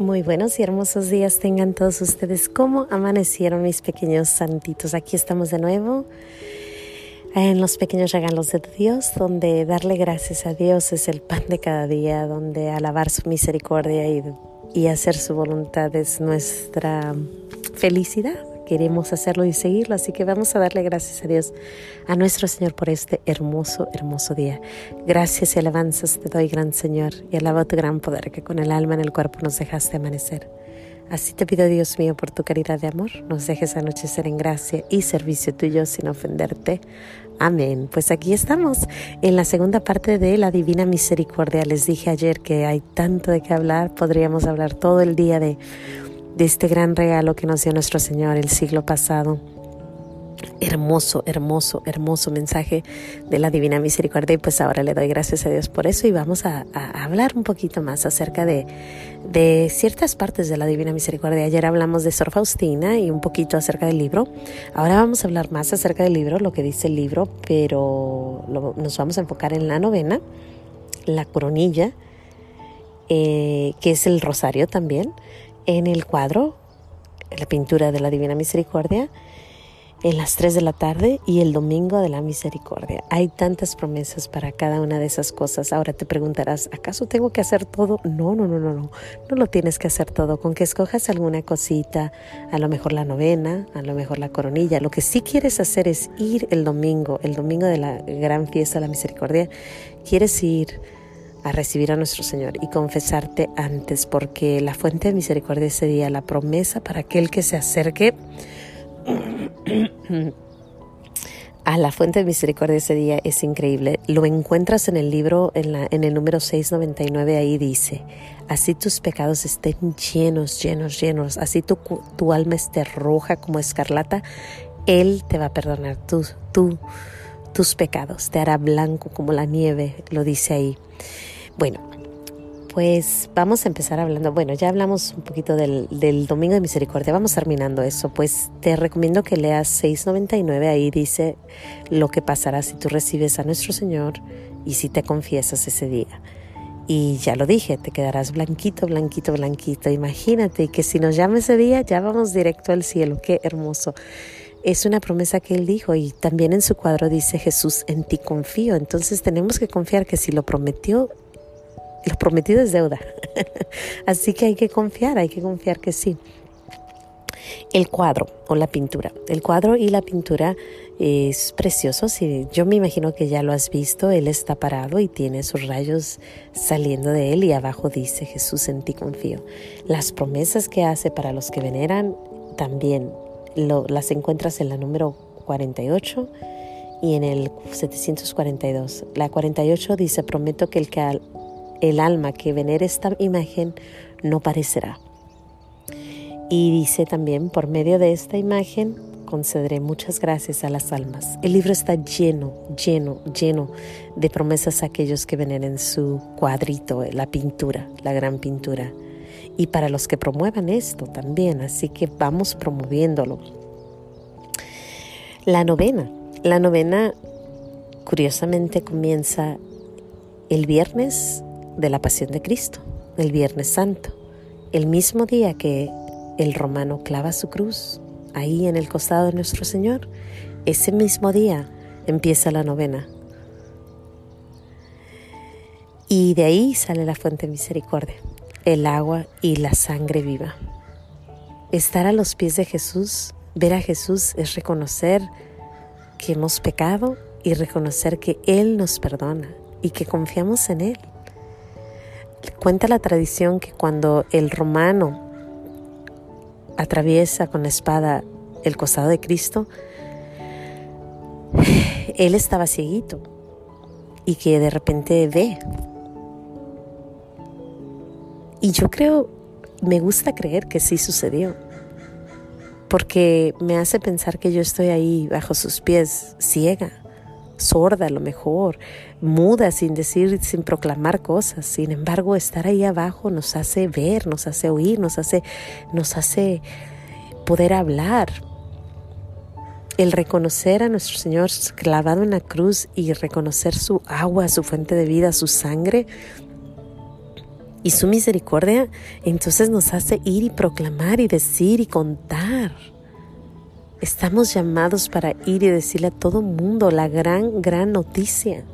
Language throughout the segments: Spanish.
Muy buenos y hermosos días tengan todos ustedes. ¿Cómo amanecieron mis pequeños santitos? Aquí estamos de nuevo en los pequeños regalos de Dios, donde darle gracias a Dios es el pan de cada día, donde alabar su misericordia y, y hacer su voluntad es nuestra felicidad queremos hacerlo y seguirlo. Así que vamos a darle gracias a Dios, a nuestro Señor, por este hermoso, hermoso día. Gracias y alabanzas te doy, gran Señor, y alaba tu gran poder que con el alma en el cuerpo nos dejaste amanecer. Así te pido, Dios mío, por tu caridad de amor, nos dejes anochecer en gracia y servicio tuyo sin ofenderte. Amén. Pues aquí estamos en la segunda parte de la Divina Misericordia. Les dije ayer que hay tanto de qué hablar, podríamos hablar todo el día de de este gran regalo que nos dio nuestro Señor el siglo pasado. Hermoso, hermoso, hermoso mensaje de la Divina Misericordia y pues ahora le doy gracias a Dios por eso y vamos a, hablar un poquito más acerca de, de, ciertas partes de la Divina Misericordia. Ayer hablamos de Sor Faustina y un poquito acerca del libro. Ahora vamos a hablar más acerca del libro, lo que dice el libro, pero nos vamos a enfocar en la novena, la coronilla, eh, que es el rosario también, en el cuadro, en la pintura de la Divina Misericordia, en las 3 de la tarde y el domingo de la misericordia. Hay tantas promesas para cada una de esas cosas. Ahora te preguntarás, ¿acaso tengo que hacer todo? No, no, no, no, no. No lo tienes que hacer todo. Con que escojas alguna cosita, a lo mejor la novena, a lo mejor la coronilla. Lo que sí quieres hacer es ir el domingo, el domingo de la gran fiesta de la misericordia. Quieres ir a recibir a nuestro Señor y confesarte antes, porque la fuente de misericordia ese día, la promesa para aquel que se acerque a la fuente de misericordia ese día es increíble. Lo encuentras en el libro, en, la, en el número 699, ahí dice, así tus pecados estén llenos, llenos, llenos, así tu, tu alma esté roja como escarlata, Él te va a perdonar tú, tú, tus pecados, te hará blanco como la nieve, lo dice ahí. Bueno, pues vamos a empezar hablando, bueno, ya hablamos un poquito del, Domingo de Misericordia, vamos terminando eso, pues te recomiendo que leas 699, ahí dice lo que pasará si tú recibes a nuestro Señor y si te confiesas ese día. Y ya lo dije, te quedarás blanquito, blanquito, blanquito. Imagínate que si nos llama ese día, ya vamos directo al cielo. Qué hermoso. Es una promesa que él dijo y también en su cuadro dice Jesús, en ti confío. Entonces tenemos que confiar que si lo prometió, lo prometido es deuda. Así que hay que confiar, hay que confiar que sí. El cuadro o la pintura. El cuadro y la pintura es precioso. Si, yo me imagino que ya lo has visto. Él está parado y tiene sus rayos saliendo de él y abajo dice Jesús en ti confío. Las promesas que hace para los que veneran también las encuentras en la número 48 y en el 742. La 48 dice, prometo que el que el alma que venere esta imagen no parecerá. Y dice también, por medio de esta imagen concederé muchas gracias a las almas. El libro está lleno, lleno, lleno de promesas a aquellos que veneren su cuadrito, la pintura, la gran pintura. Y para los que promuevan esto también, así que vamos promoviéndolo. La novena. La novena curiosamente comienza el viernes de la Pasión de Cristo, el Viernes Santo, el mismo día que el romano clava su cruz ahí en el costado de nuestro Señor, ese mismo día empieza la novena. Y de ahí sale la fuente de misericordia, el agua y la sangre viva. Estar a los pies de Jesús, ver a Jesús es reconocer que hemos pecado y reconocer que Él nos perdona y que confiamos en Él. Cuenta la tradición que cuando el romano atraviesa con la espada el costado de Cristo, él estaba cieguito y que de repente ve. Y yo creo, me gusta creer que sí sucedió, porque me hace pensar que yo estoy ahí bajo sus pies, ciega sorda a lo mejor, muda sin decir, sin proclamar cosas. Sin embargo, estar ahí abajo nos hace ver, nos hace oír, nos hace, nos hace poder hablar. El reconocer a nuestro Señor clavado en la cruz y reconocer su agua, su fuente de vida, su sangre, Y su misericordia entonces nos hace ir y proclamar y decir y contar. Estamos llamados para ir y decirle a todo mundo la gran, gran noticia,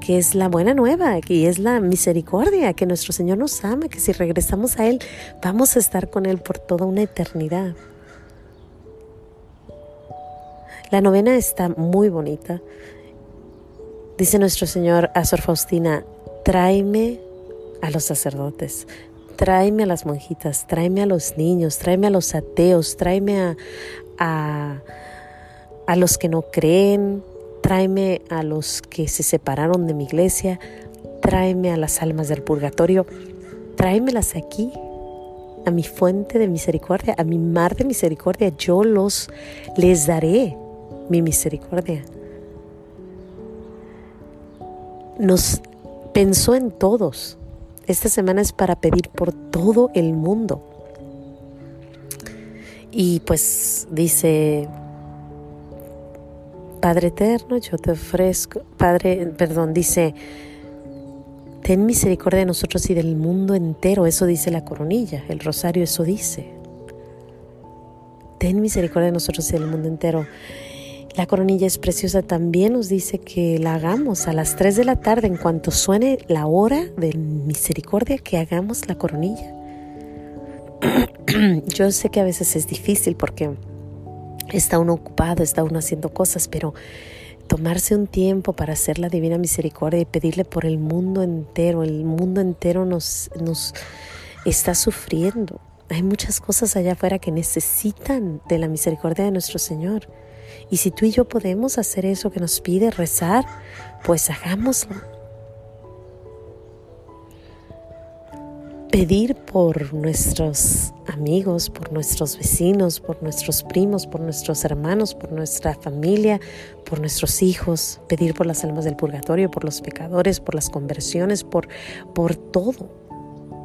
que es la buena nueva, que es la misericordia, que nuestro Señor nos ama, que si regresamos a Él vamos a estar con Él por toda una eternidad. La novena está muy bonita. Dice nuestro Señor a Sor Faustina, tráeme a los sacerdotes, tráeme a las monjitas, tráeme a los niños, tráeme a los ateos, tráeme a, a, los que no creen, tráeme a los que se separaron de mi iglesia, tráeme a las almas del purgatorio, tráemelas aquí, a mi fuente de misericordia, a mi mar de misericordia, yo los les daré mi misericordia. Nos pensó en todos, esta semana es para pedir por todo el mundo. Y pues dice, Padre eterno, yo te ofrezco, Padre, perdón, dice, ten misericordia de nosotros y del mundo entero, eso dice la coronilla, el rosario eso dice. Ten misericordia de nosotros y del mundo entero. La coronilla es preciosa también nos dice que la hagamos a las 3 de la tarde en cuanto suene la hora de misericordia que hagamos la coronilla. Yo sé que a veces es difícil porque está uno ocupado, está uno haciendo cosas, pero tomarse un tiempo para hacer la divina misericordia y pedirle por el mundo entero, el mundo entero nos, nos está sufriendo. Hay muchas cosas allá afuera que necesitan de la misericordia de nuestro Señor. Y si tú y yo podemos hacer eso que nos pide rezar, pues hagámoslo. Pedir por nuestros amigos, por nuestros vecinos, por nuestros primos, por nuestros hermanos, por nuestra familia, por nuestros hijos, pedir por las almas del purgatorio, por los pecadores, por las conversiones, por, por todo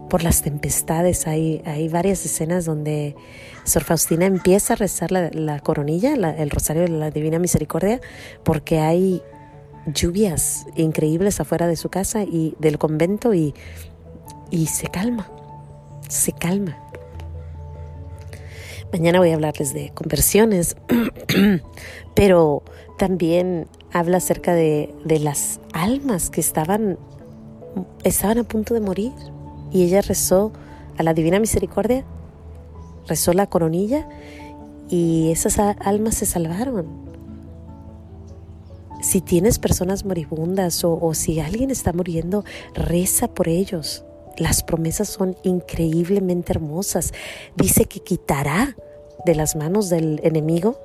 por las tempestades. Hay, hay varias escenas donde Sor Faustina empieza a rezar la, coronilla, el rosario de la Divina Misericordia, porque hay lluvias increíbles afuera de su casa y del convento y, y se calma, se calma. Mañana voy a hablarles de conversiones, pero también habla acerca de, de las almas que estaban, estaban a punto de morir y ella rezó a la Divina Misericordia, rezó la coronilla y esas almas se salvaron. Si tienes personas moribundas o, o, si alguien está muriendo, reza por ellos. Las promesas son increíblemente hermosas. Dice que quitará de las manos del enemigo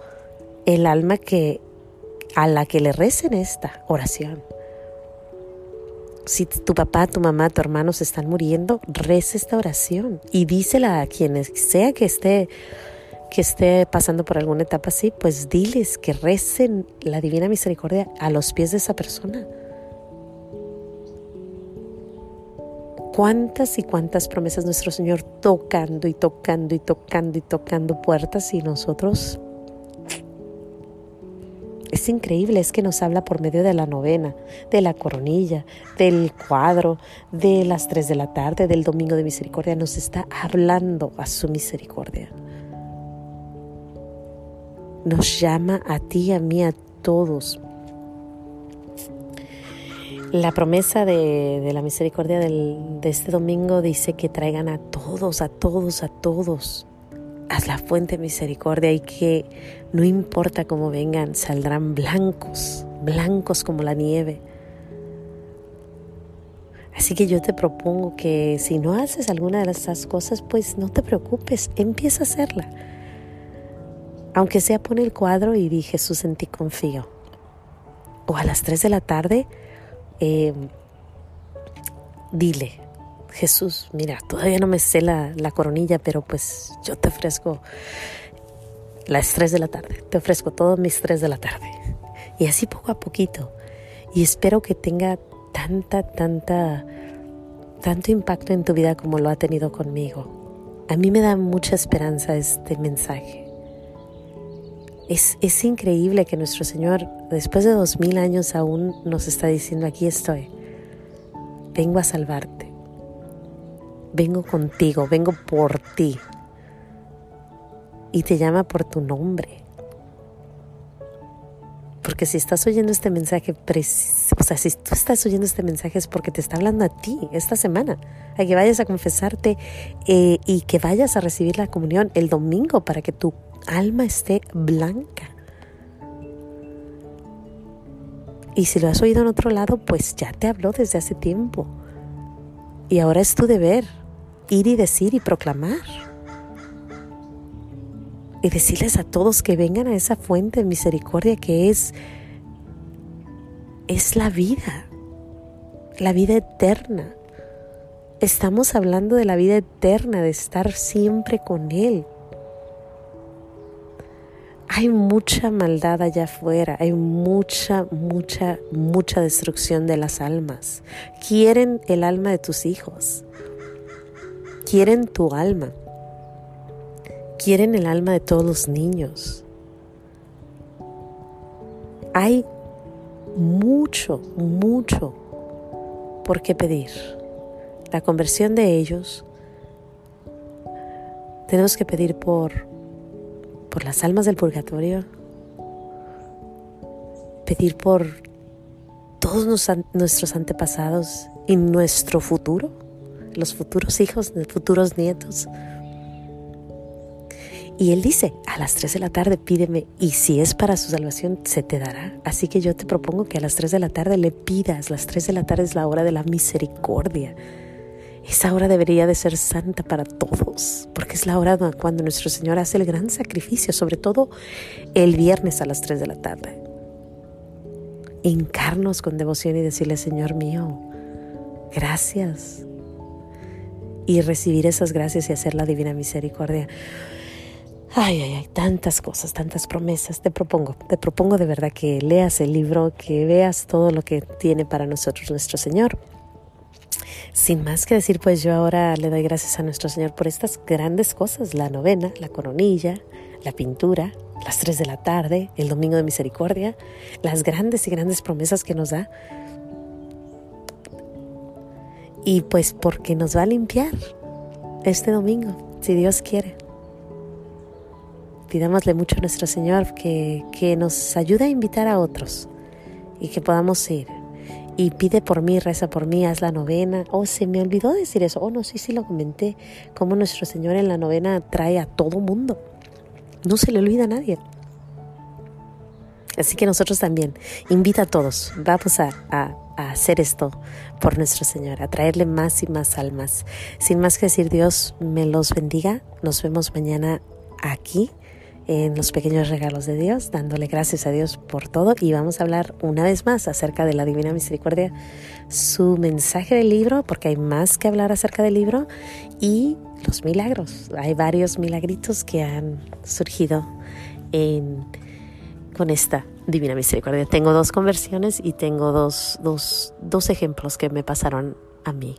el alma que a la que le recen esta oración. Si tu papá, tu mamá, tu hermano se están muriendo, reza esta oración y dísela a quienes sea que esté que esté pasando por alguna etapa así, pues diles que recen la divina misericordia a los pies de esa persona. Cuántas y cuántas promesas nuestro Señor tocando y tocando y tocando y tocando puertas y nosotros es increíble, es que nos habla por medio de la novena, de la coronilla, del cuadro, de las tres de la tarde, del domingo de misericordia, nos está hablando a su misericordia. Nos llama a ti, a mí, a todos. La promesa de, la misericordia de este domingo dice que traigan a todos, a todos, a todos haz la fuente de misericordia y que no importa cómo vengan, saldrán blancos, blancos como la nieve. Así que yo te propongo que si no haces alguna de esas cosas, pues no te preocupes, empieza a hacerla. Aunque sea pon el cuadro y di Jesús en ti confío. O a las 3 de la tarde, eh, dile, Jesús, mira, todavía no me sé la, coronilla, pero pues yo te ofrezco las tres de la tarde, te ofrezco todos mis tres de la tarde. Y así poco a poquito. Y espero que tenga tanta, tanta, tanto impacto en tu vida como lo ha tenido conmigo. A mí me da mucha esperanza este mensaje. Es, es increíble que nuestro Señor, después de dos mil años, aún nos está diciendo, aquí estoy, vengo a salvarte vengo contigo, vengo por ti. Y te llama por tu nombre. Porque si estás oyendo este mensaje, o sea, si tú estás oyendo este mensaje es porque te está hablando a ti esta semana, a que vayas a confesarte eh, y que vayas a recibir la comunión el domingo para que tu alma esté blanca. Y si lo has oído en otro lado, pues ya te habló desde hace tiempo. Y ahora es tu deber ir y decir y proclamar. Y decirles a todos que vengan a esa fuente de misericordia que es es la vida. La vida eterna. Estamos hablando de la vida eterna, de estar siempre con él. Hay mucha maldad allá afuera, hay mucha, mucha, mucha destrucción de las almas. Quieren el alma de tus hijos, quieren tu alma, quieren el alma de todos los niños. Hay mucho, mucho por qué pedir. La conversión de ellos, tenemos que pedir por por las almas del purgatorio, pedir por todos nuestros antepasados y nuestro futuro, los futuros hijos, los futuros nietos. Y Él dice, a las 3 de la tarde pídeme y si es para su salvación, se te dará. Así que yo te propongo que a las 3 de la tarde le pidas. Las 3 de la tarde es la hora de la misericordia. Esa hora debería de ser santa para todos, porque es la hora cuando nuestro Señor hace el gran sacrificio, sobre todo el viernes a las 3 de la tarde. Encarnos con devoción y decirle, Señor mío, gracias. Y recibir esas gracias y hacer la divina misericordia. Ay, ay, ay, tantas cosas, tantas promesas. Te propongo, te propongo de verdad que leas el libro, que veas todo lo que tiene para nosotros nuestro Señor. Sin más que decir, pues yo ahora le doy gracias a nuestro Señor por estas grandes cosas, la novena, la coronilla, la pintura, las tres de la tarde, el domingo de misericordia, las grandes y grandes promesas que nos da. Y pues porque nos va a limpiar este domingo, si Dios quiere. Pidámosle mucho a nuestro Señor que, que nos ayude a invitar a otros y que podamos ir y pide por mí, reza por mí, haz la novena. Oh, se me olvidó decir eso. Oh, no, sí, sí lo comenté. Como nuestro Señor en la novena trae a todo mundo. No se le olvida a nadie. Así que nosotros también, invita a todos, vamos a, a, hacer esto por nuestro Señor, a traerle más y más almas. Sin más que decir, Dios me los bendiga. Nos vemos mañana aquí en los pequeños regalos de Dios, dándole gracias a Dios por todo y vamos a hablar una vez más acerca de la Divina Misericordia, su mensaje del libro, porque hay más que hablar acerca del libro, y los milagros. Hay varios milagritos que han surgido con esta Divina Misericordia. Tengo dos conversiones y tengo dos, dos, dos ejemplos que me pasaron a mí.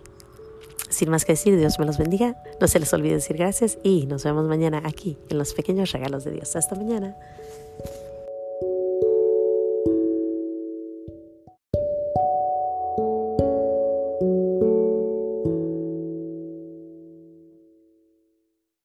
Sin más que decir, Dios me los bendiga. No se les olvide decir gracias y nos vemos mañana aquí en los pequeños regalos de Dios. Hasta mañana.